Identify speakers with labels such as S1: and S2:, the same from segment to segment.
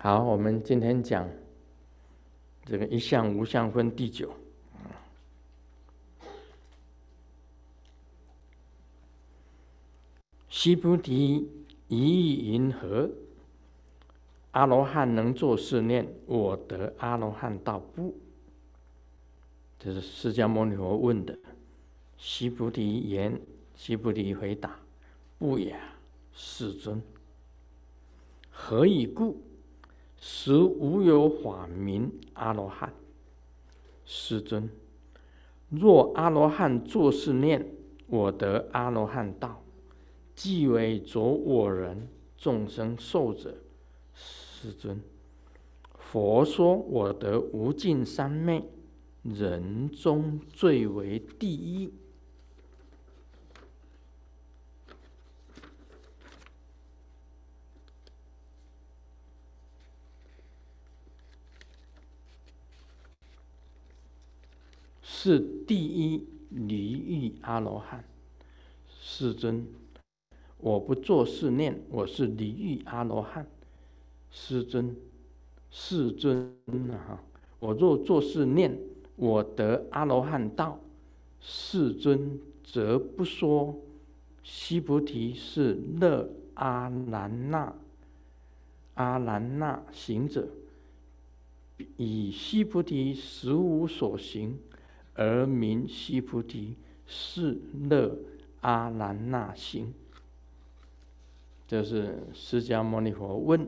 S1: 好，我们今天讲这个一相无相分第九。须菩提，一意云何？阿罗汉能作是念：我得阿罗汉道不？这是释迦牟尼佛问的。须菩提言：须菩提回答：不也，世尊。何以故？实无有法名阿罗汉。世尊，若阿罗汉作是念，我得阿罗汉道，即为着我人众生寿者。世尊，佛说我得无尽三昧，人中最为第一。是第一离欲阿罗汉，世尊，我不作是念，我是离欲阿罗汉。世尊，世尊啊！我若作是念，我得阿罗汉道。世尊则不说，须菩提是乐阿兰那，阿兰那行者，以须菩提实无所行。而名须菩提是乐阿兰那心，这是释迦牟尼佛问，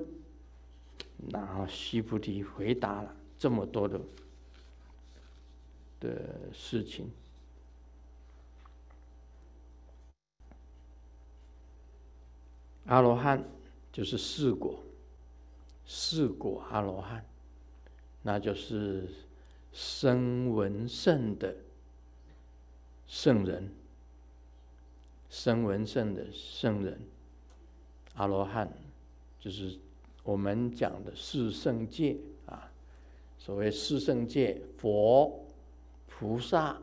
S1: 然后须菩提回答了这么多的的事情。阿罗汉就是四果，四果阿罗汉，那就是。声闻圣的圣人，声闻圣的圣人，阿罗汉，就是我们讲的四圣界啊。所谓四圣界，佛、菩萨、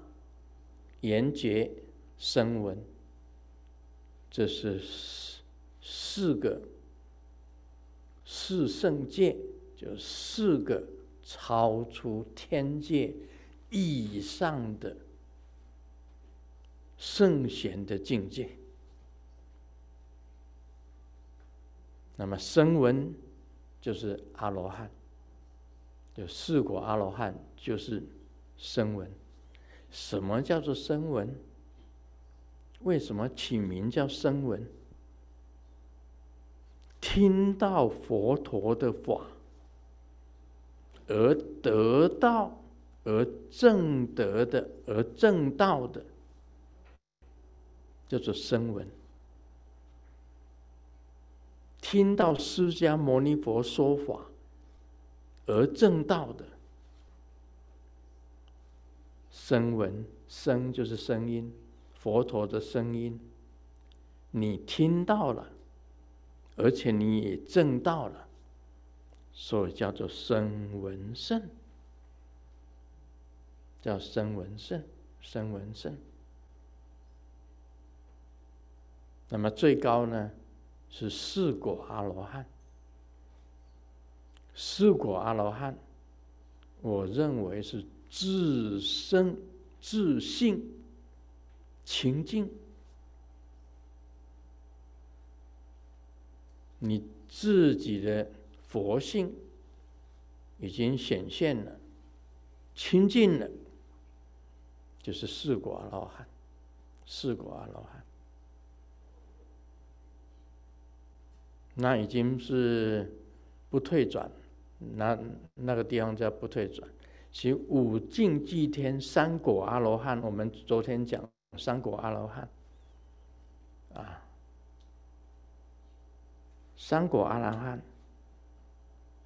S1: 缘觉、声闻，这是四四个四圣界，就四个。超出天界以上的圣贤的境界。那么声闻就是阿罗汉，就四果阿罗汉就是声闻。什么叫做声闻？为什么起名叫声闻？听到佛陀的法。而得到，而证得的，而证道的，叫做声闻。听到释迦牟尼佛说法而正道的声闻，声就是声音，佛陀的声音，你听到了，而且你也证道了。所以叫做声闻圣，叫声闻圣，声闻圣。那么最高呢，是四果阿罗汉。四果阿罗汉，我认为是自身自性清净，你自己的。佛性已经显现了，清净了，就是四果阿罗汉，四果阿罗汉，那已经是不退转，那那个地方叫不退转。其五境际天三果阿罗汉，我们昨天讲三果阿罗汉，啊，三果阿罗汉。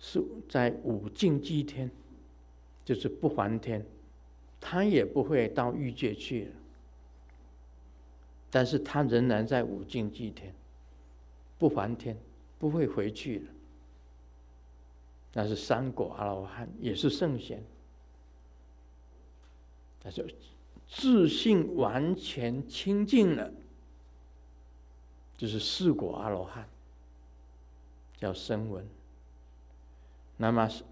S1: 是在五境祭天，就是不还天，他也不会到欲界去了，但是他仍然在五境祭天，不还天，不会回去了。那是三果阿罗汉，也是圣贤，他就自信完全清净了，就是四果阿罗汉，叫声闻。那么是，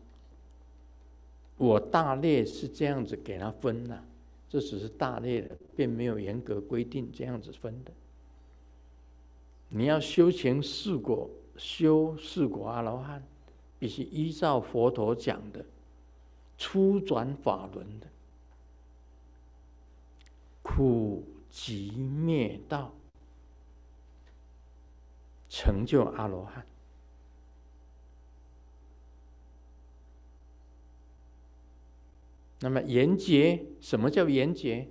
S1: 我大略是这样子给他分的，这只是大略的，并没有严格规定这样子分的。你要修行四果，修四果阿罗汉，必须依照佛陀讲的初转法轮的苦集灭道，成就阿罗汉。那么缘觉，什么叫缘觉？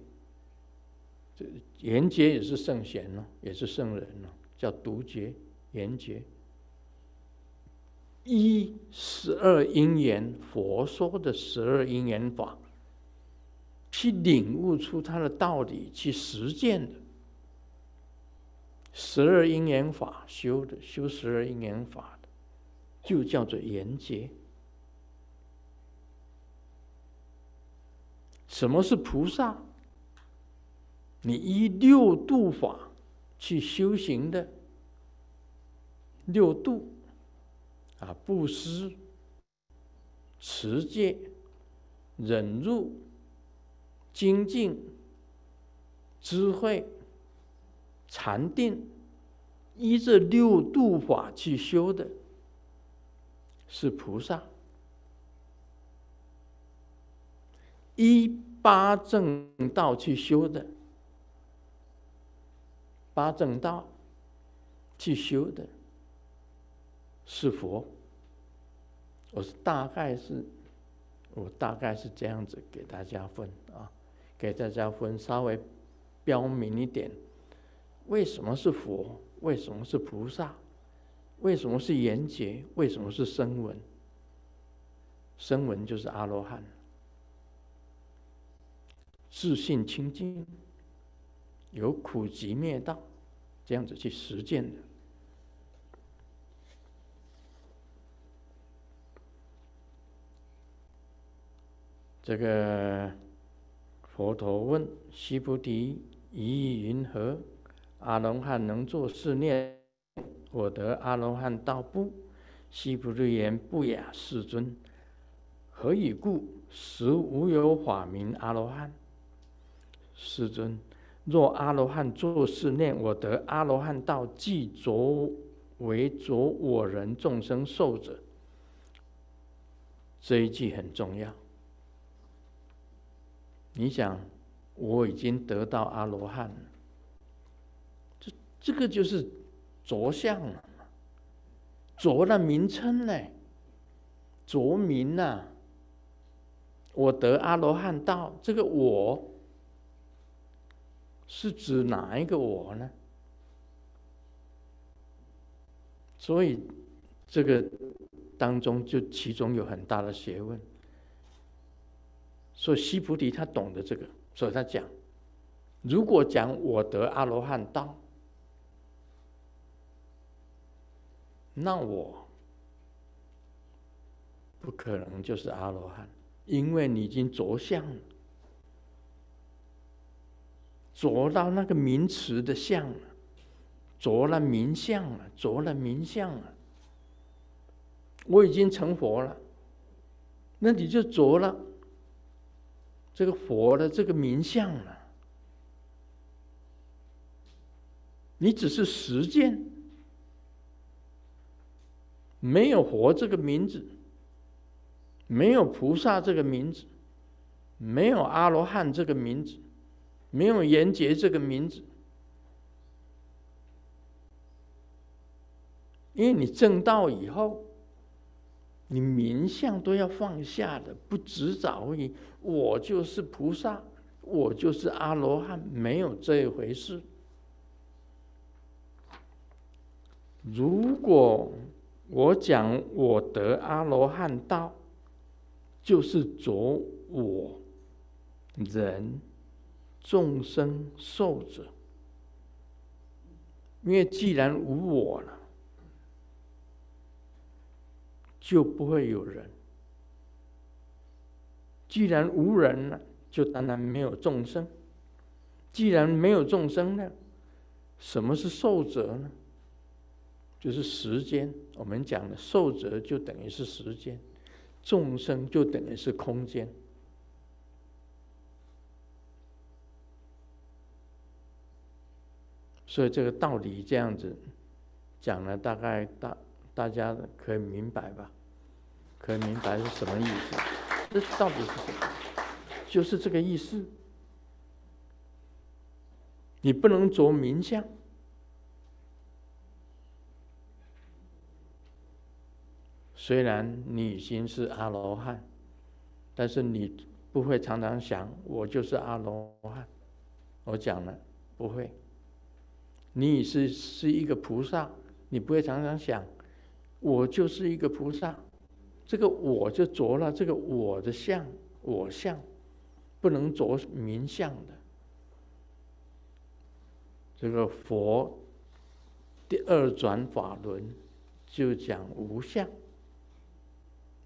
S1: 这缘觉也是圣贤呢，也是圣人呢。叫独觉、缘觉，依十二因缘，佛说的十二因缘法，去领悟出它的道理，去实践的。十二因缘法修的，修十二因缘法的，就叫做缘觉。什么是菩萨？你依六度法。去修行的六度啊，布施、持戒、忍辱、精进、智慧、禅定，依这六度法去修的，是菩萨；依八正道去修的。八正道去修的是佛，我是大概是，我大概是这样子给大家分啊，给大家分稍微标明一点，为什么是佛？为什么是菩萨？为什么是缘觉？为什么是声闻？声闻就是阿罗汉，自信清净，有苦集灭道。这样子去实践的。这个佛陀问须菩提：“意云何？阿罗汉能作是念：我得阿罗汉道不？”须菩提言：“不也，世尊。何以故？实无有法名阿罗汉。”世尊。若阿罗汉作是念，我得阿罗汉道，即着为着我人众生寿者。这一句很重要。你想，我已经得到阿罗汉，这这个就是着相了，着了名称呢，着名呐。我得阿罗汉道，这个我。是指哪一个我呢？所以这个当中就其中有很大的学问。所以西菩提他懂得这个，所以他讲：如果讲我得阿罗汉道，那我不可能就是阿罗汉，因为你已经着相了。着到那个名词的相了，着了名相了，着了名相了。我已经成佛了，那你就着了这个佛的这个名相了。你只是实践，没有佛这个名字，没有菩萨这个名字，没有阿罗汉这个名字。没有缘觉这个名字，因为你证道以后，你名相都要放下的，不执着于我就是菩萨，我就是阿罗汉，没有这一回事。如果我讲我得阿罗汉道，就是着我人。众生寿者，因为既然无我了，就不会有人；既然无人了，就当然没有众生；既然没有众生了，什么是寿者呢？就是时间。我们讲的寿者，就等于是时间。众生就等于是空间。所以这个道理这样子讲了，大概大大家可以明白吧？可以明白是什么意思？这到底是什么？就是这个意思。你不能着名相。虽然你已经是阿罗汉，但是你不会常常想我就是阿罗汉。我讲了，不会。你是是一个菩萨，你不会常常想我就是一个菩萨。这个我就着了这个我的相，我相不能着名相的。这个佛第二转法轮就讲无相。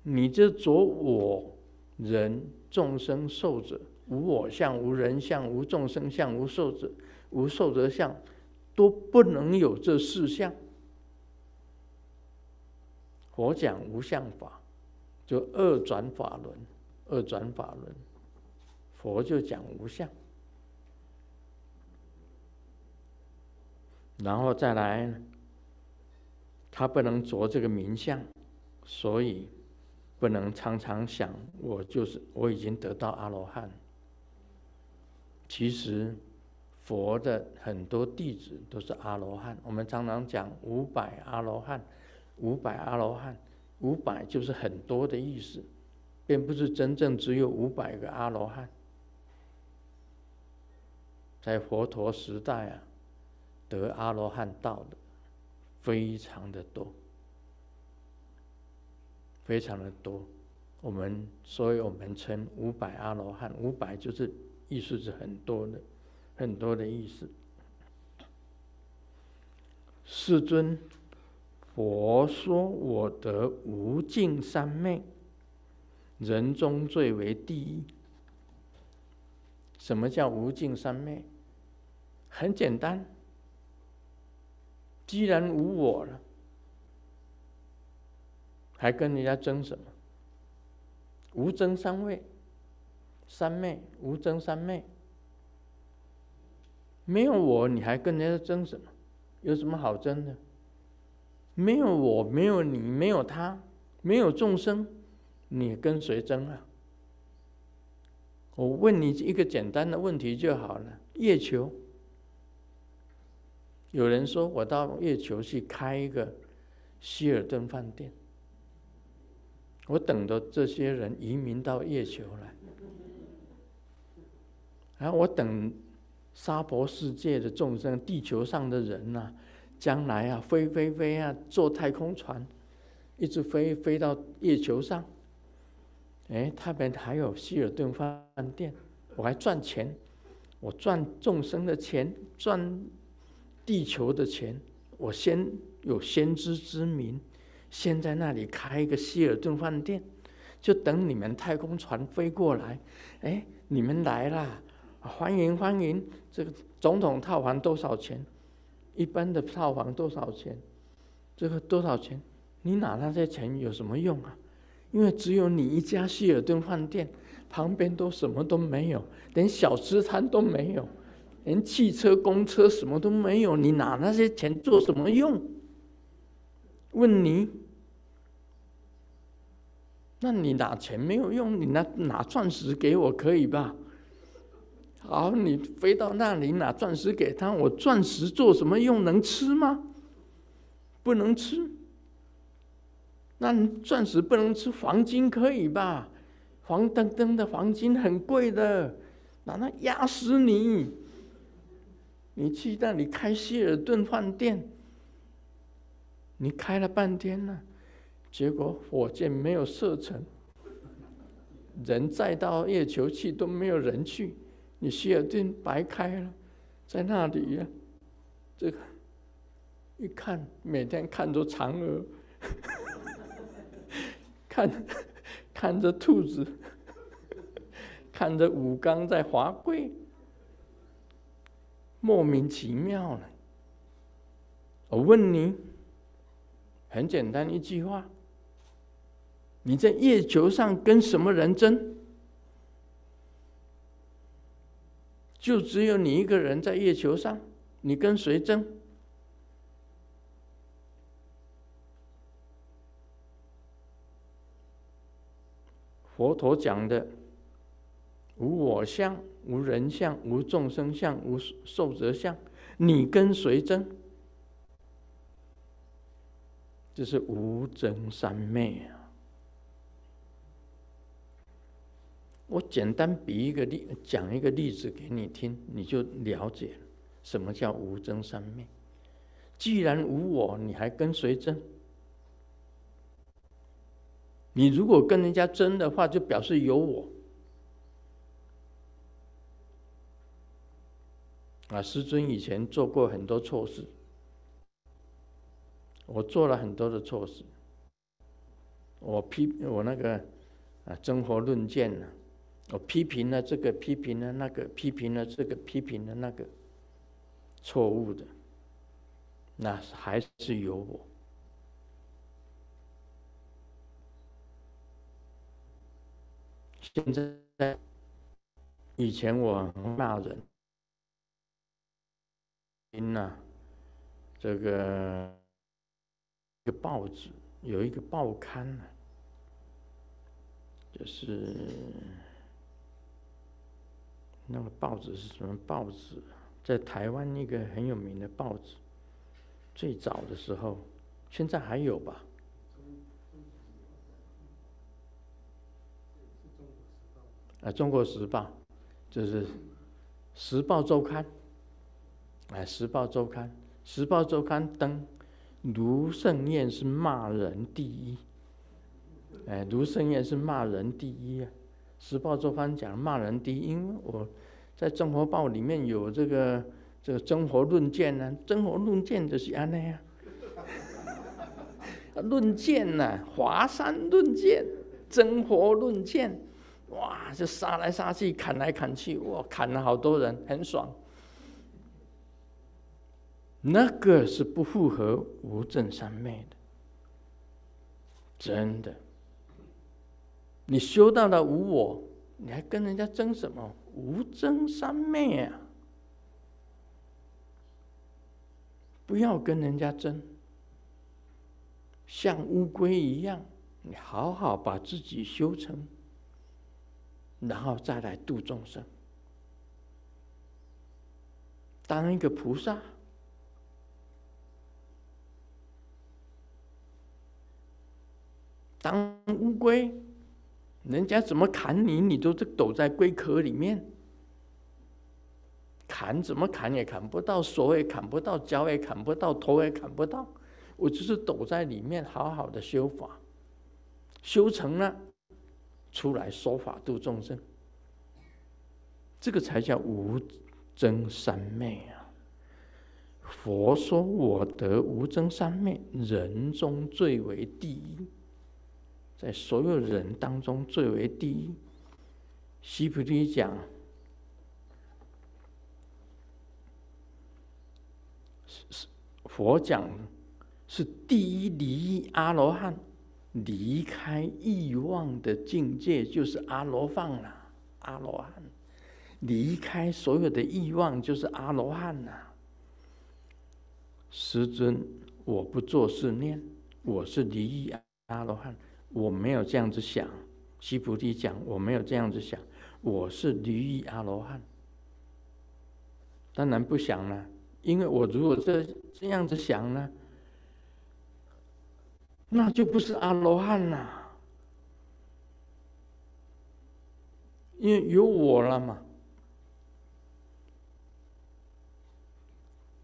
S1: 你就着我人众生寿者，无我相，无人相，无众生相，无寿者，无寿者相，都不能有这四相。佛讲无相法，就二转法轮，二转法轮，佛就讲无相，然后再来，他不能着这个名相，所以。不能常常想我就是我已经得到阿罗汉。其实佛的很多弟子都是阿罗汉。我们常常讲五百阿罗汉，五百阿罗汉，五百就是很多的意思，并不是真正只有五百个阿罗汉。在佛陀时代啊，得阿罗汉道的非常的多。非常的多，我们所以我们称五百阿罗汉，五百就是意思是很多的，很多的意思。世尊，佛说我得无尽三昧，人中最为第一。什么叫无尽三昧？很简单，既然无我了。还跟人家争什么？无争三昧，三昧无争三昧，没有我，你还跟人家争什么？有什么好争的？没有我，没有你，没有他，没有众生，你跟谁争啊？我问你一个简单的问题就好了：月球，有人说我到月球去开一个希尔顿饭店。我等着这些人移民到月球来，然后我等娑婆世界的众生，地球上的人呐、将来啊飞飞飞啊，坐太空船，一直飞飞到月球上。哎，他们还有希尔顿饭店，我还赚钱，我赚众生的钱，赚地球的钱，我先有先知之明。先在那里开一个希尔顿饭店，就等你们太空船飞过来。哎，你们来啦，欢迎欢迎！这个总统套房多少钱？一般的套房多少钱？这个多少钱？你拿那些钱有什么用啊？因为只有你一家希尔顿饭店，旁边都什么都没有，连小吃摊都没有，连汽车、公车什么都没有，你拿那些钱做什么用？问你，那你拿钱没有用，你拿拿钻石给我可以吧？好，你飞到那里拿钻石给他，我钻石做什么用？能吃吗？不能吃。那钻石不能吃，黄金可以吧？黄澄澄的黄金很贵的，拿那压死你！你去那里开希尔顿饭店。你开了半天了，结果火箭没有射程，人再到月球去都没有人去，你希尔顿白开了，在那里呀，这个一看每天看着嫦娥，看看着兔子，看着武刚在滑跪，莫名其妙了。我问你。很简单一句话：你在月球上跟什么人争？就只有你一个人在月球上，你跟谁争？佛陀讲的无我相、无人相、无众生相、无寿者相，你跟谁争？这是无争三昧啊！我简单比一个例，讲一个例子给你听，你就了解什么叫无争三昧。既然无我，你还跟谁争？你如果跟人家争的话，就表示有我。啊，师尊以前做过很多错事，我做了很多的错事。我批我那个啊，争活论剑呢，我批评了这个，批评了那个，批评了这个，批评了那个，错误的，那还是有我。现在，以前我骂人，因呐，这个一个报纸有一个报刊呢，就是那个报纸是什么报纸？在台湾一个很有名的报纸，最早的时候，现在还有吧？啊，《中国时报》就是《时报周刊》，哎，《时报周刊》《时报周刊》登卢胜彦是骂人第一，哎，卢胜彦是骂人第一啊，《时报周刊》讲骂人第一，因为我在《中国报》里面有这个这个真活论剑呢，真活论剑就是安那样，论剑呐，华山论剑，真活论剑。哇！就杀来杀去，砍来砍去，哇！砍了好多人，很爽。那个是不符合无证三昧的，真的。你修到了无我，你还跟人家争什么？无争三昧啊！不要跟人家争，像乌龟一样，你好好把自己修成。然后再来度众生，当一个菩萨，当乌龟，人家怎么砍你，你都是躲在龟壳里面，砍怎么砍也砍不到，手也砍不到，脚也砍不到，头也砍不到，我就是躲在里面，好好的修法，修成了。出来说法度众生，这个才叫无争三昧啊！佛说我得无争三昧，人中最为第一，在所有人当中最为第一。须菩提讲，是佛讲是第一离阿罗汉。离开欲望的境界就是阿罗汉了，阿罗汉，离开所有的欲望就是阿罗汉了。师尊，我不做是念，我是离欲阿罗汉，我没有这样子想。西菩提讲，我没有这样子想，我是离异阿罗汉。当然不想了，因为我如果这这样子想呢？那就不是阿罗汉了，因为有我了嘛。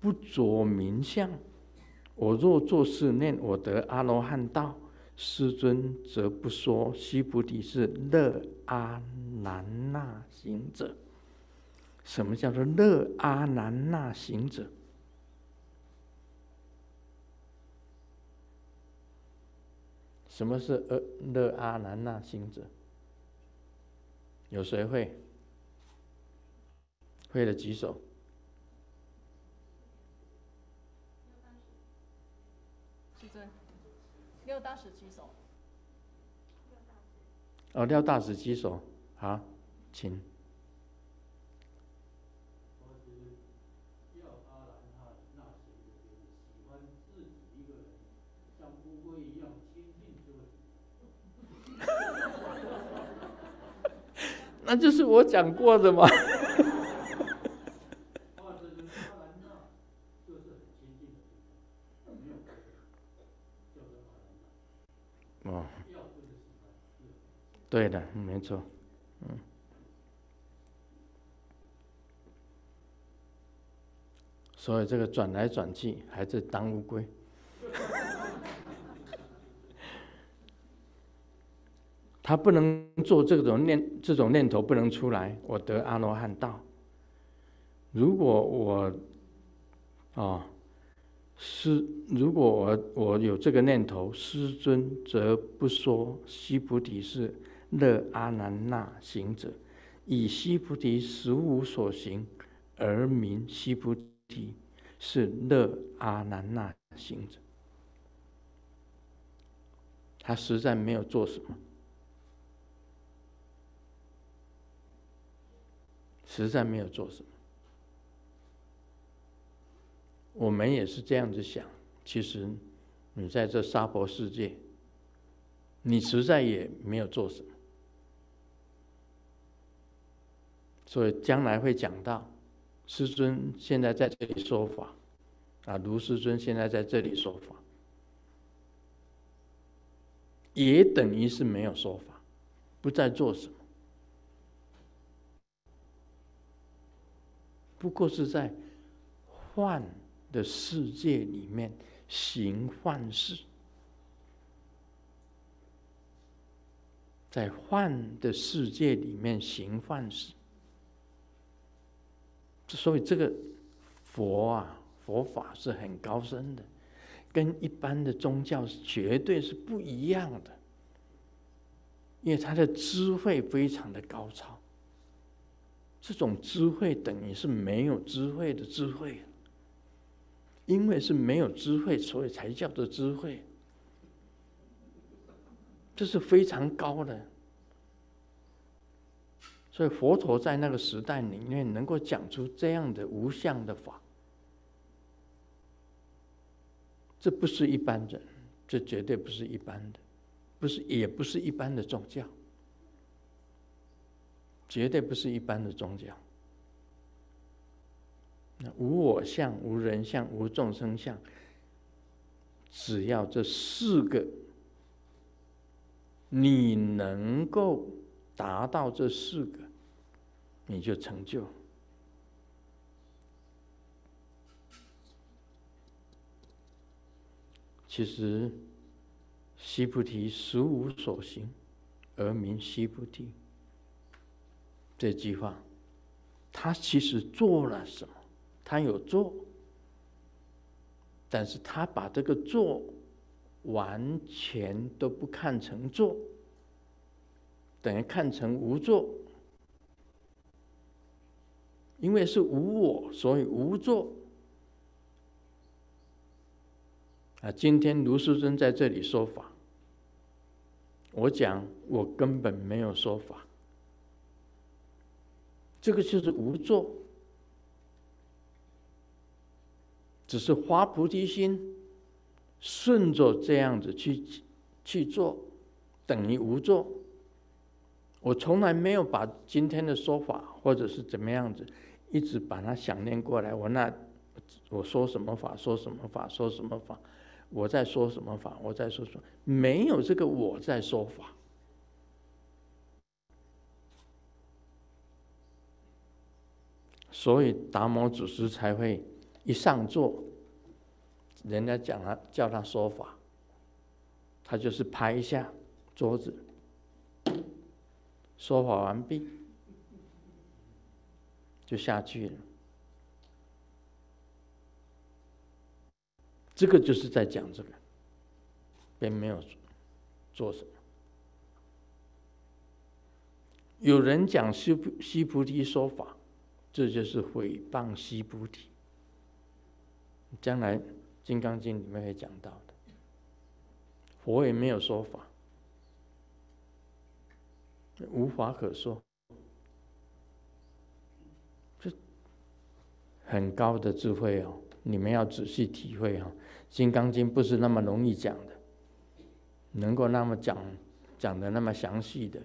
S1: 不着名相，我若作是念，我得阿罗汉道。师尊则不说，须菩提是乐阿难那行者。什么叫做乐阿难那行者？什么是呃乐阿难那行者？有谁会？会的举手。
S2: 六大十举手。
S1: 哦，廖大使举手，好，请。那就是我讲过的嘛。哦，对的，没错，嗯。所以这个转来转去还是当乌龟。他不能做这种念，这种念头不能出来，我得阿罗汉道。如果我，哦，师如果我我有这个念头，师尊则不说须菩提是乐阿难那行者，以西菩提实无所行而名西菩提是乐阿难那行者。他实在没有做什么。实在没有做什么，我们也是这样子想。其实，你在这娑婆世界，你实在也没有做什么。所以将来会讲到，师尊现在在这里说法，啊，卢师尊现在在这里说法，也等于是没有说法，不再做什么。不过是在幻的世界里面行幻事，在幻的世界里面行幻事。所以这个佛啊，佛法是很高深的，跟一般的宗教绝对是不一样的，因为他的智慧非常的高超。这种智慧等于是没有智慧的智慧，因为是没有智慧，所以才叫做智慧。这是非常高的，所以佛陀在那个时代里面能够讲出这样的无相的法，这不是一般人，这绝对不是一般的，不是也不是一般的宗教。绝对不是一般的宗教。那无我相、无人相、无众生相，只要这四个，你能够达到这四个，你就成就。其实，须菩提实无所行，而名须菩提。这句话，他其实做了什么？他有做，但是他把这个做完全都不看成做，等于看成无做。因为是无我，所以无作。啊，今天卢师尊在这里说法，我讲我根本没有说法。这个就是无作，只是发菩提心，顺着这样子去去做，等于无作。我从来没有把今天的说法或者是怎么样子，一直把它想念过来。我那我说什么法，说什么法，说什么法，我在说什么法，我在说什么，没有这个我在说法。所以达摩祖师才会一上座，人家讲他叫他说法，他就是拍一下桌子，说法完毕就下去了。这个就是在讲这个，并没有做什么。有人讲西菩须菩提说法。这就是诽谤西菩提。将来《金刚经》里面会讲到的，佛也没有说法，无话可说。很高的智慧哦，你们要仔细体会哦，《金刚经》不是那么容易讲的，能够那么讲讲的那么详细的。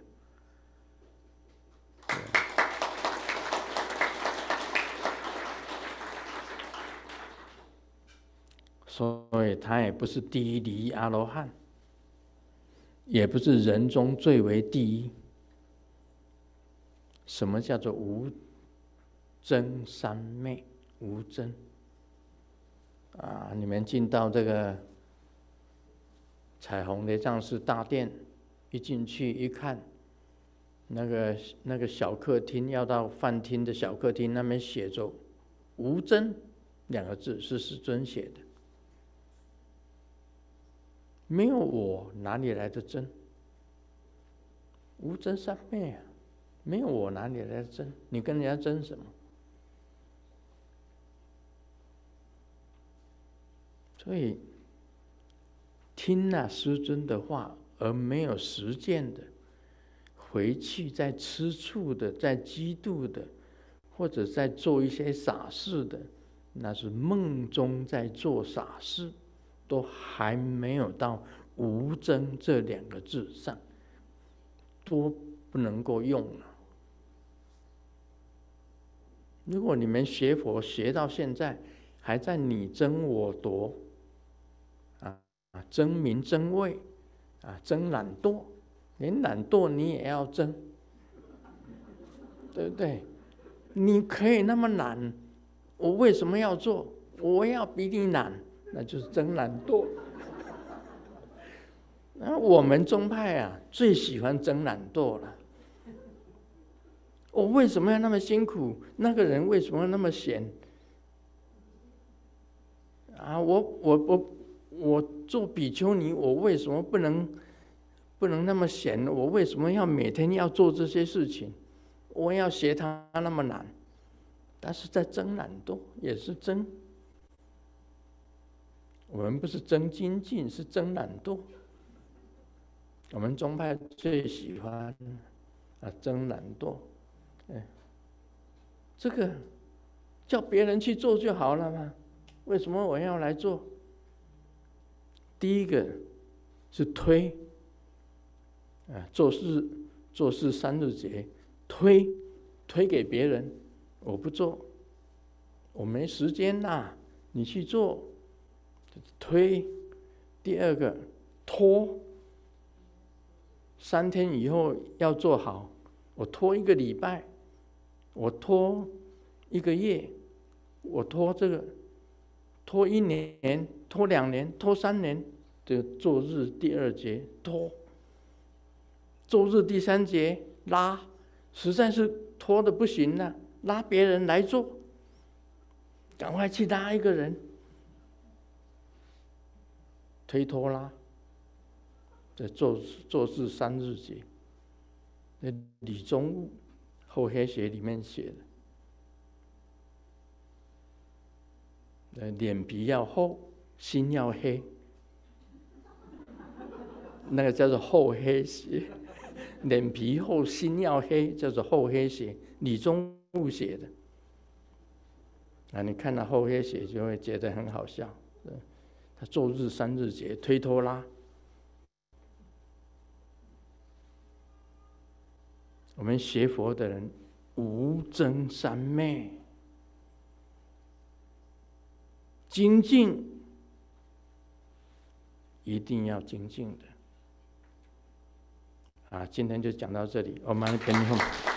S1: 所以，他也不是第一离阿罗汉，也不是人中最为第一。什么叫做无真三昧？无諍啊！你们进到这个彩虹的藏寺大殿，一进去一看，那个那个小客厅，要到饭厅的小客厅，那边写着“无諍”两个字，是师尊写的。没有我，哪里来的真？无真三昧啊！没有我，哪里来的真？你跟人家争什么？所以听那师尊的话而没有实践的，回去在吃醋的，在嫉妒的，或者在做一些傻事的，那是梦中在做傻事。都还没有到“无争”这两个字上，都不能够用了。如果你们学佛学到现在，还在你争我夺，啊，争名争位，啊，争懒惰，连懒惰你也要争，对不对？你可以那么懒，我为什么要做？我要比你懒。那就是争懒惰。那我们宗派啊，最喜欢争懒惰了。我为什么要那么辛苦？那个人为什么那么闲？啊，我我我我做比丘尼，我为什么不能不能那么闲？我为什么要每天要做这些事情？我要学他那么难，但是在争懒惰，也是争。我们不是争精进，是争懒惰。我们宗派最喜欢啊争懒惰，哎，这个叫别人去做就好了嘛？为什么我要来做？第一个是推，啊做事做事三日节，推推给别人，我不做，我没时间呐，你去做。推，第二个拖，三天以后要做好，我拖一个礼拜，我拖一个月，我拖这个，拖一年，拖两年，拖三年，这做日第二节拖，做日第三节拉，实在是拖得不行了，拉别人来做，赶快去拉一个人。推拖拉，在做做事三日节，那李宗悟厚黑学里面写的，那脸皮要厚，心要黑，那个叫做厚黑学，脸皮厚，心要黑，叫做厚黑学，李宗悟写的。啊，你看到厚黑学就会觉得很好笑。他做日三日节，推拖拉。我们学佛的人，无争三昧，精进一定要精进的。啊，今天就讲到这里，我们来给你。